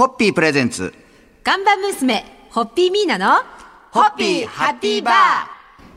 ホッピープレゼンツ。看板娘、ホッピーミーナの、ホッピーハッピーバー。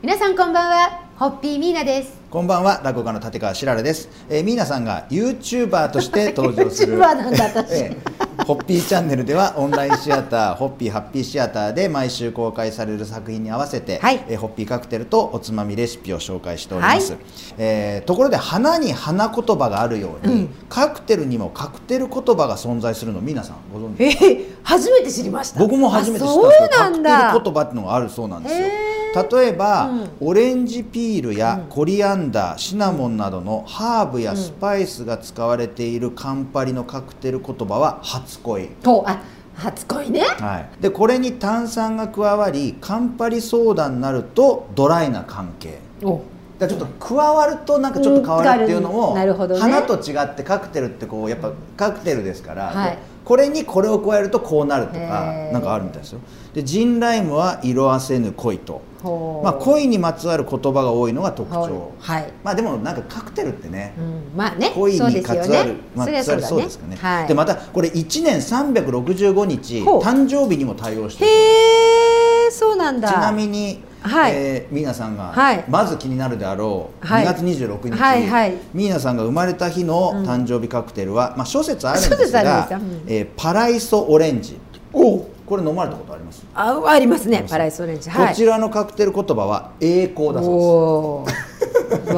皆さんこんばんは、ホッピーミーナです。こんばんは、落語家の立川しららです。えー、ミーナさんが YouTuber として登場する。YouTuber なんだ私 えーホッピーチャンネルではオンラインシアター、ホッピーハッピーシアターで毎週公開される作品に合わせて、はいえーホッピーカクテルとおつまみレシピを紹介しております。はいえーところで花に花言葉があるように、カクテルにもカクテル言葉が存在するの、ミーナさんご存知ですか？えー、初めて知りました。僕も初めて知ったんあですけど。カクテル言葉っていうのがあるそうなんですよへ例えば、オレンジピールやコリアンダーシナモンなどのハーブやスパイスが使われているカンパリのカクテル言葉は初恋。と、あ、初恋ね。はい、でこれに炭酸が加わりカンパリソーダになるとドライな関係。お、だちょっと加わるとなんかちょっと変わるっていうのうも、花と違ってカクテルってこうやっぱカクテルですから、はいこれにこれを加えるとこうなるとかなんかあるみたいですよ。でジンライムは色あせぬ恋と、まあ、恋にまつわる言葉が多いのが特徴、はい。はい。まあでもなんかカクテルってね、うん、まあね、恋にまつわる、ね。まつわるそうですかね、はい。でまたこれ1年365日誕生日にも対応してる。へえ、そうなんだ。ちなみに、はい。えーミーナさんが、はい。まず気になるであろう、はい。2月26日、はいはい。ミーナさんが生まれた日の誕生日カクテルは、まあ、諸説あるんです諸説あるんがですよ。うん。えーパライソオレンジ。お、これ飲まれたことあります、あ、ありますね。パライスオレンジ。はい。こちらのカクテル言葉は栄光だそうおー。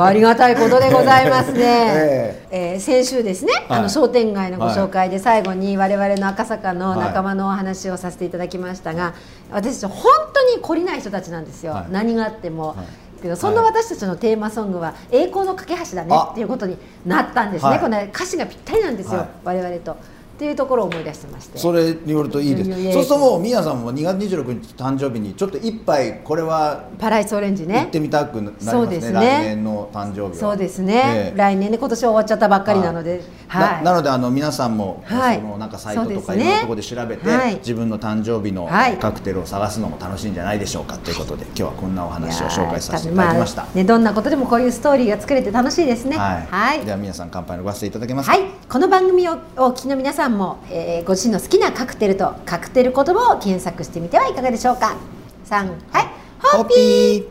ありがたいことでございますね。ええ。ー先週ですね、はい。あの商店街のご紹介で最後に我々の赤坂の仲間のお話をさせていただきましたが、私たち本当に懲りない人たちなんですよ、はい。何があっても。はい。けどそんな私たちのテーマソングは「栄光の架け橋だね」あっていうことになったんですね、はい。この歌詞がぴったりなんですよ、はい。我々と。っていうところを思い出してまして。それによるといいです。そうするともうミーナさんも2月26日誕生日にちょっと一杯これはパライスオレンジ行ねってみたくなりますね。すね。来年の誕生日は。そうですね、ええ来年ね今年は終わっちゃったばっかりなので、はい。ななのであの皆さんも、はい。そのなんかサイトとかいろんなところで調べて、はい自分の誕生日のはいカクテルを探すのも楽しいんじゃないでしょうかということで今日はこんなお話を紹介させていただきました。あね、どんなことでもこういうストーリーが作れて楽しいですね。はい、はい。では皆さん乾杯のご発声いただけますか？はい、この番組をお聞きの皆さんも、えーご自身の好きなカクテルとカクテル言葉を検索してみてはいかがでしょうか。三、はい、ホッピー。ー。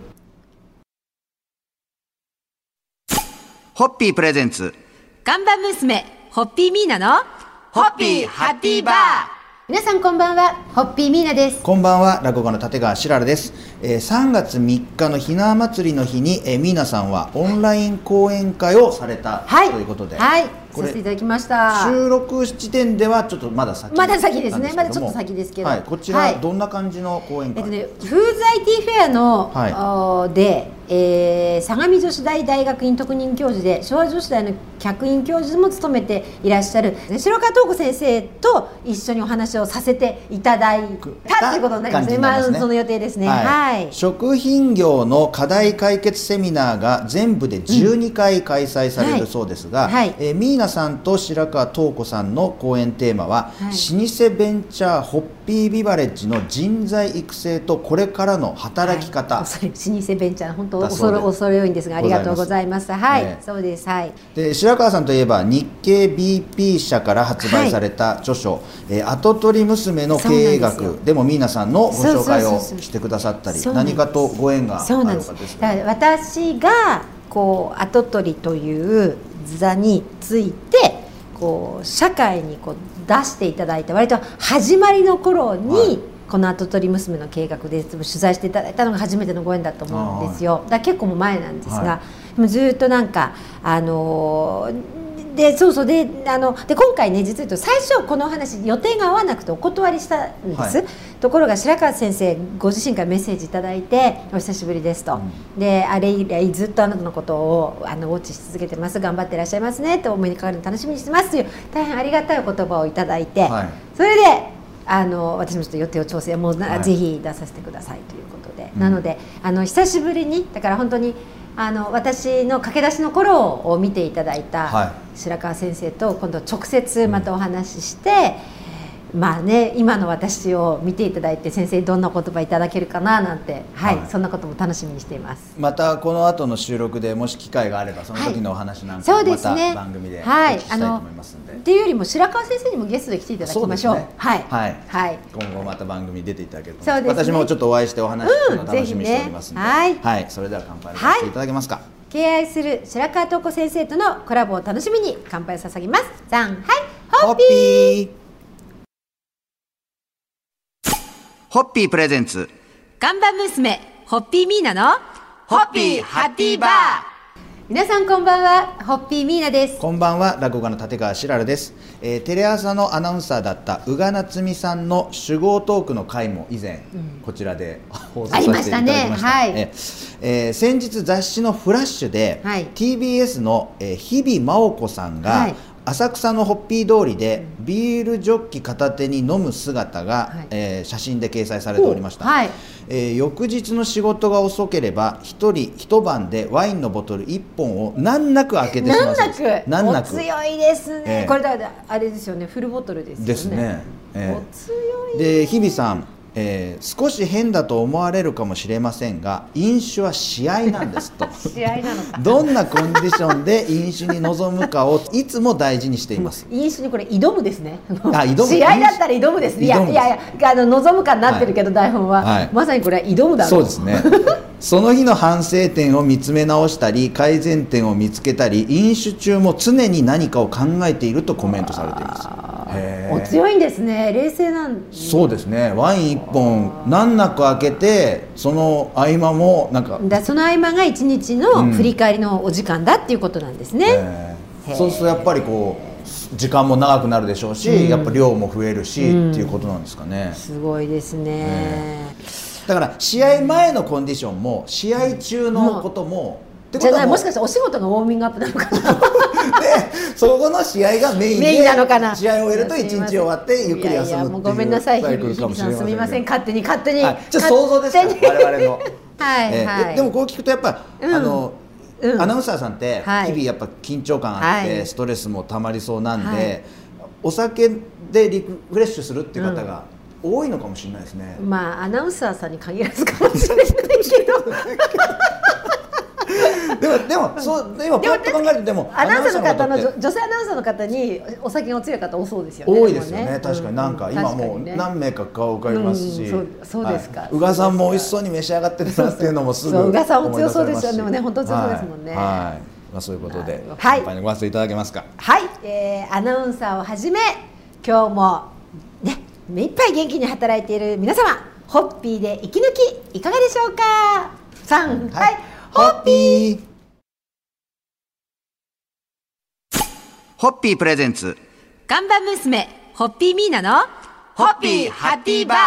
ホッピープレゼンツ。看板娘、ホッピーミーナの、ホッピーハッピーバー皆さんこんばんは、ホッピーミーナです。こんばんは落語家の立川しららです、えー、3月3日のひな祭りの日に、えー、ミーナさんはオンライン講演会をされた、はい、ということで、はい、させていただきました。収録時点ではちょっとまだ先まだ先ですね。まだちょっと先ですけど。はい、こちはい。らどんな感じの講演会、えっとね、フーズ IT フェアの、はい。で、えー相模女子大大学院特任教授で昭和女子大の客員教授も務めていらっしゃる白川東子先生と一緒にお話をさせていただいたということになります。ねね。まあ、その予定ですね。はい、食品業の課題解決セミナーが全部で12回開催されるそうですが、はいはい。えーミーナさんと白川東子さんの講演テーマは、はい。老舗ベンチャーホッピービバレッジの人材育成とこれからの働き方、老舗ベンチャー本当だそうで。す恐れ恐れ多いんですがありがとうございます。はい、ええそうです。はい。で白川さんといえば日経 BP 社から発売された著書「えー跡取り娘の経営学」でもミーナさんのご紹介をしてくださったり何かとご縁がある方そうなんですです。だから私がこう跡取りという座についてこう社会にこう出していただいた割と始まりの頃に、はいこの跡取り娘の計画で取材していただいたのが初めてのご縁だと思うんですよ。だ結構もう前なんですが、はでもずっとなんかあのーでそうそうであので今回ね実は言うと最初このお話予定が合わなくてお断りしたんです、はい。ところが白川先生ご自身からメッセージいただいて「お久しぶりですと」であれ以来ずっとあなたのことをあのウォッチし続けてます。頑張ってらっしゃいますね。ってお目にかかるの楽しみにしてますという大変ありがたいお言葉をいただいて、はい。それであの私もちょっと予定を調整もうな、はい。ぜひ出させてくださいということで、うん。なのであの久しぶりにだから本当にあの私の駆け出しの頃を見ていただいたは白川先生と今度直接またお話しして、まあね今の私を見ていただいて先生どんな言葉いただけるかななんてはい、はい。そんなことも楽しみにしています。またこの後の収録でもし機会があればその時のお話なんかそうもまた番組でおはい。聞きしたいと思いますんで、っていうよりも白川先生にもゲストで来ていただきましょう。ね。はい。はい。はい。今後また番組に出ていただけるとそうですね。私もちょっとお会いしてお話聞くのを楽しみにしておりますので、うんぜひね。はい、それでは乾杯させていただけますか、敬愛する白川東子先生とのコラボを楽しみに乾杯を捧げます。さんはい。ホッピーーホッピープレゼンツ。看板娘ホッピーミーナのホッピーハッピーバー。皆さんこんばんはホッピーミーナです。こんばんは落語家の立川しららです、えーテレ朝のアナウンサーだった宇賀夏美さんの酒豪トークの回も以前、こちらで 放送させていただきました。ありましたね。はい。えーえー先日雑誌のフラッシュで、はい。TBS の、えー日々真央子さんが、はい浅草のホッピー通りでビールジョッキ片手に飲む姿が、はい。えー写真で掲載されておりました、はい。えー翌日の仕事が遅ければ一人一晩でワインのボトル1本を難なく開けてしまう。難難なく？なく。お強いですね、ええ。これだあれですよね。フルボトルですよね。ですね。ええ。お強い。で日比さん、えー少し変だと思われるかもしれませんが飲酒は試合なんですと。試合なのか。どんなコンディションで飲酒に臨むかをいつも大事にしています。飲酒にこれ挑むですね。挑む。試合だったら挑むです。ね。いやいやいやあの望むかになってるけど、台本は、はい。まさにこれは挑むだろそうですね。その日の反省点を見つめ直したり改善点を見つけたり飲酒中も常に何かを考えているとコメントされていますお強いんですね。冷静なん。そうですね。ワイン1本難なく開けてその合間もなんか、だその合間が一日の振り返りのお時間だっていうことなんですね。え。ーへー。そうするとやっぱりこう時間も長くなるでしょうし、やっぱ量も増えるし、っていうことなんですかね。すごいですね。だから試合前のコンディションも試合中のことも、じゃあなことはもしかしてお仕事がウォーミングアップなのかな？で そこの試合がメインでなのかな？試合を終えると一日終わってゆっくり休むっていう。ややもうごめんなさい、さんすみません、勝手に勝手に。はい、ちょっと想像ですか我々の。はいえーはい。ででもこう聞くとやっぱ、うん。あの、うん。アナウンサーさんってはい。日々やっぱ緊張感あって、はい。ストレスもたまりそうなんで、はい。お酒でリフレッシュするっていう方が多いのかもしれないですね。まあアナウンサーさんに限らずかもしれないけど。でもでもそう今パッと考えるとでもアナウンサーの方の女女性アナウンサーの方にお酒がお強い方多そうですよね。多いですよねも確かになんか今もう何名か顔浮かびますし、うんそうですか。はい。宇賀さんも美味しそうに召し上がってるなっていうのもすぐ宇賀さんも強そうですよね。でもね本当強そうですもんね。はい、はい。まあそういうことで、はい。乾杯にご挨拶いただけますか。はい、えーアナウンサーをはじめ今日もね目いっぱい元気に働いている皆様ホッピーで息抜きいかがでしょうか？さんはい、ホッピーホッピープレゼンツ。看板娘ホッピーミーナのホッピーハッピーバー。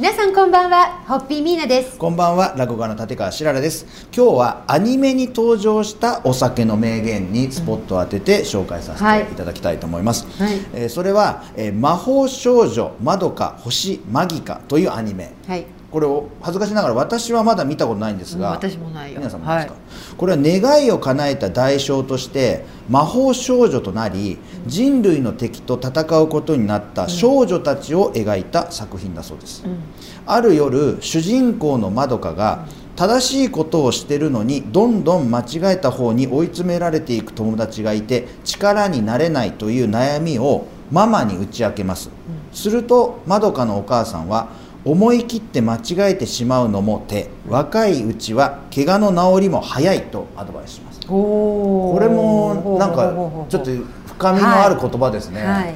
皆さんこんばんはホッピーミーナです。こんばんは落語家の立川しららです。今日はアニメに登場したお酒の名言にスポットを当てて紹介させはい。ていただきたいと思います、はい。えーそれは、えー魔法少女まどか星マギカ」というアニメ。はい。これを恥ずかしながら私はまだ見たことないんですが、うん私もないよ。皆さんもですか、これは願いを叶えた代償として魔法少女となり人類の敵と戦うことになった少女たちを描いた作品だそうです、ある夜主人公のまどかが正しいことをしてるのにどんどん間違えた方に追い詰められていく友達がいて力になれないという悩みをママに打ち明けます、するとまどかのお母さんは思い切って間違えてしまうのも手。若いうちは怪我の治りも早いとアドバイスします。おこれもなんかちょっと深みのある言葉ですね、はい。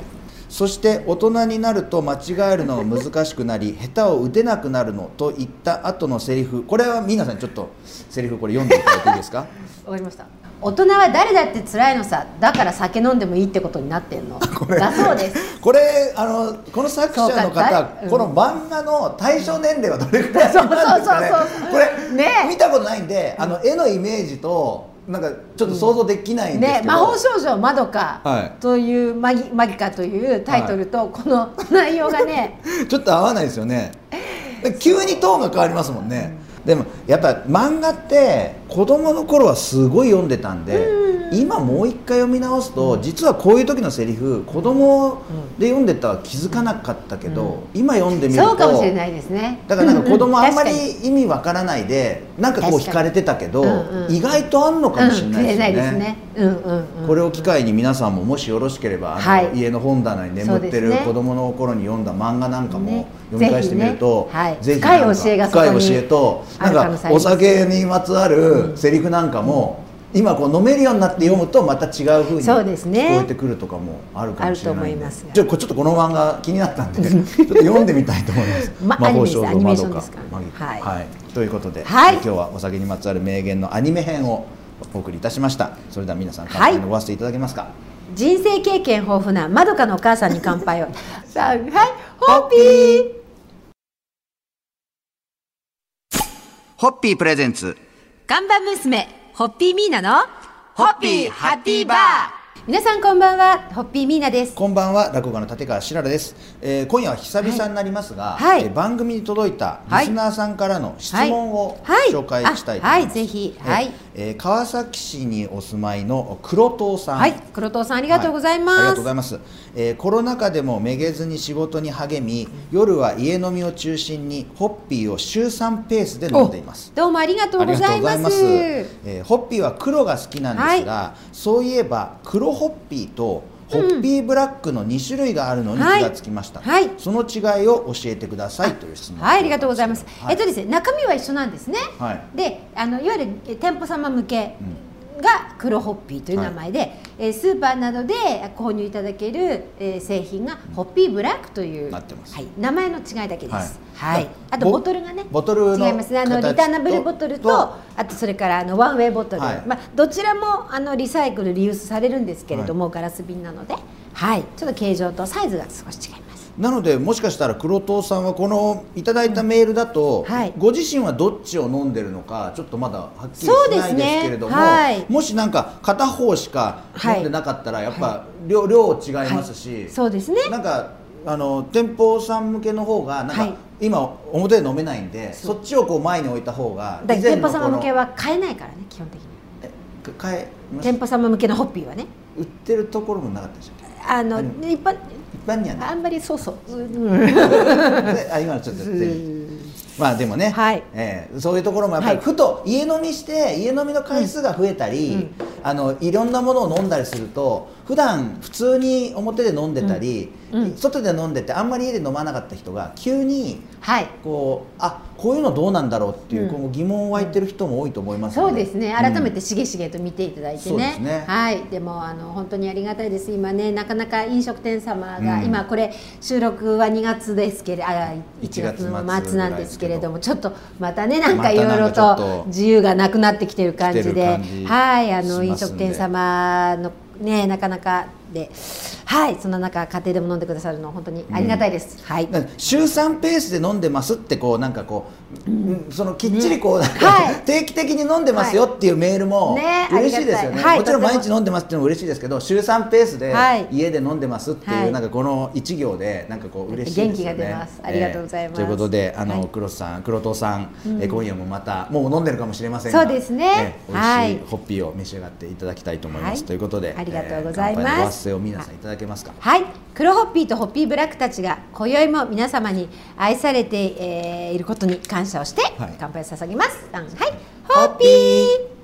そして大人になると間違えるのが難しくなり 下手を打てなくなるのと言った後のセリフ。これは皆さんちょっとセリフこれ読んでいただいていいですか？わかりました。大人は誰だって辛いのさ。だから酒飲んでもいいってことになってんの？だそうです。これあのこの作者の方、だうんこの漫画の対象年齢はどれくらいなんですかね？これ、ね。見たことないんであの絵のイメージとなんかちょっと想像できないんですけど、ね、魔法少女まどかはい。というマギマギカというタイトルとこの内容がね、ちょっと合わないですよね。急にトーンが変わりますもんね、でもやっぱ漫画って子供の頃はすごい読んでたんで今もう一回読み直すと、実はこういう時のセリフ子供で読んでたら気づかなかったけど、今読んでみるとそうかもしれないですね。だからなんか 子供あんまり意味わからないでなんかこう惹かれてたけど、意外とあんのかもしれないですよね,、これを機会に皆さんももしよろしければあの、はい。家の本棚に眠ってる子供の頃に読んだ漫画なんかもね。読み返してみると、ぜひね。はい。ぜひ深い教えが深い教えとなんかお酒にまつわるセリフなんかも、今こう飲めるようになって読むとまた違う風にそうですね。聞こえてくるとかもあるかもしれないんで。あると思いますが。じゃあちょっとこの漫画気になったんで ちょっと読んでみたいと思います。ま魔法少女まどか？はい。はい、ということで、はい。今日はお酒にまつわる名言のアニメ編をお送りいたしました。それでは皆さん乾杯のごわせていただけますか、人生経験豊富なまどかのお母さんに乾杯を。さあはい。ホッピー。ホッピープレゼンツ。看板娘ホッピーミーナのホッピーハッピーバー。皆さんこんばんはホッピーミーナです。こんばんは落語家の立川しららです、えー今夜は久々になりますが、はい。えー番組に届いたリスナーさんからの質問をはい。紹介したいと思います、あはい。ぜひ。はい。えー川崎市にお住まいの黒藤さん。はい黒藤さんありがとうございます、はありがとうございます、えーコロナ禍でもめげずに仕事に励み夜は家飲みを中心にホッピーを週3ペースで飲んでいます。どうもありがとうございます。えーホッピーは黒が好きなんですが、そういえば黒ホッピーとホッピーブラックの2種類があるのに気がつきました、はい。はいその違いを教えてくださいという質問はい、ありがとうございます。はい。えっとですね、中身は一緒なんですね。はい。で、あのいわゆるえ店舗様向けが黒ホッピーという名前で、えースーパーなどで購入いただける、えー製品がホッピーブラックというはい、名前の違いだけです。はい。はい。あとボボトルがね、ボトルの違いますね。あの形リターナブルボトルと、とあとそれからあのワンウェイボトル、はい。まあどちらもあのリサイクルリユースされるんですけれども、ガラス瓶なので、はい、ちょっと形状とサイズが少し違います。なのでもしかしたら黒藤さんはこのいただいたメールだと、はい。ご自身はどっちを飲んでるのかちょっとまだはっきりしないですけれども、はい。もしなんか片方しか飲んでなかったらやっぱ量,、量違いますし、そうですね。なんかあの店舗さん向けの方がなんか、はい。今表で飲めないんでそっちをこう前に置いた方が店舗この様向けは買えないからね基本的にえ買え店舗様向けのホッピーはね。売ってるところもなかったでしたっあの何？一般般にはあんまりそうそう、うんであ今のちょっとまあでもね、はい。えーそういうところもやっぱりはい。ふと家飲みして家飲みの回数が増えたり、うん。あのいろんなものを飲んだりすると普段普通に表で飲んでたり、うん。うん。外で飲んでてあんまり家で飲まなかった人が急にはい。こうあこういうのどうなんだろうっていう、うん。こう疑問湧いてる人も多いと思いますそうですね。改めうんてしげしげと見ていただいてね,、すね。はい。でもあの本当にありがたいです。今ねなかなか飲食店様が、うん。今これ収録は2月ですけれどあ1 1月月の末なんですけれどもぐちょっとまたねなんかいろいろとと。自由がなくなってきてる感じで。はい。あの飲食店様のねなかなかではいそんな中家庭でも飲んでくださるの本当にありがたいです、はい。だから週3ペースで飲んでますってこうなんかこう、うん。そのきっちりこうなんか、はい。定期的に飲んでますよっていうメールもね嬉しいですよね、ありがたい。はいもちろん毎日飲んでますっていうのも嬉しいですけど週3ペースではい。家で飲んでますっていう、はい。なんかこの一行でなんかこう嬉しいですよね。元気が出ます。ありがとうございます。ということであの、はい。黒さん黒藤さん、え今夜もまたもう飲んでるかもしれませんがそうですね。え美はい味しいホッピーを召し上がっていただきたいと思います、はい。ということでありがとうございます声を皆さんいただけますか？はい、黒ホッピーとホッピーブラックたちが今宵も皆様に愛されて、えーいることに感謝をしてはい。乾杯を捧げます。はい、ホッピー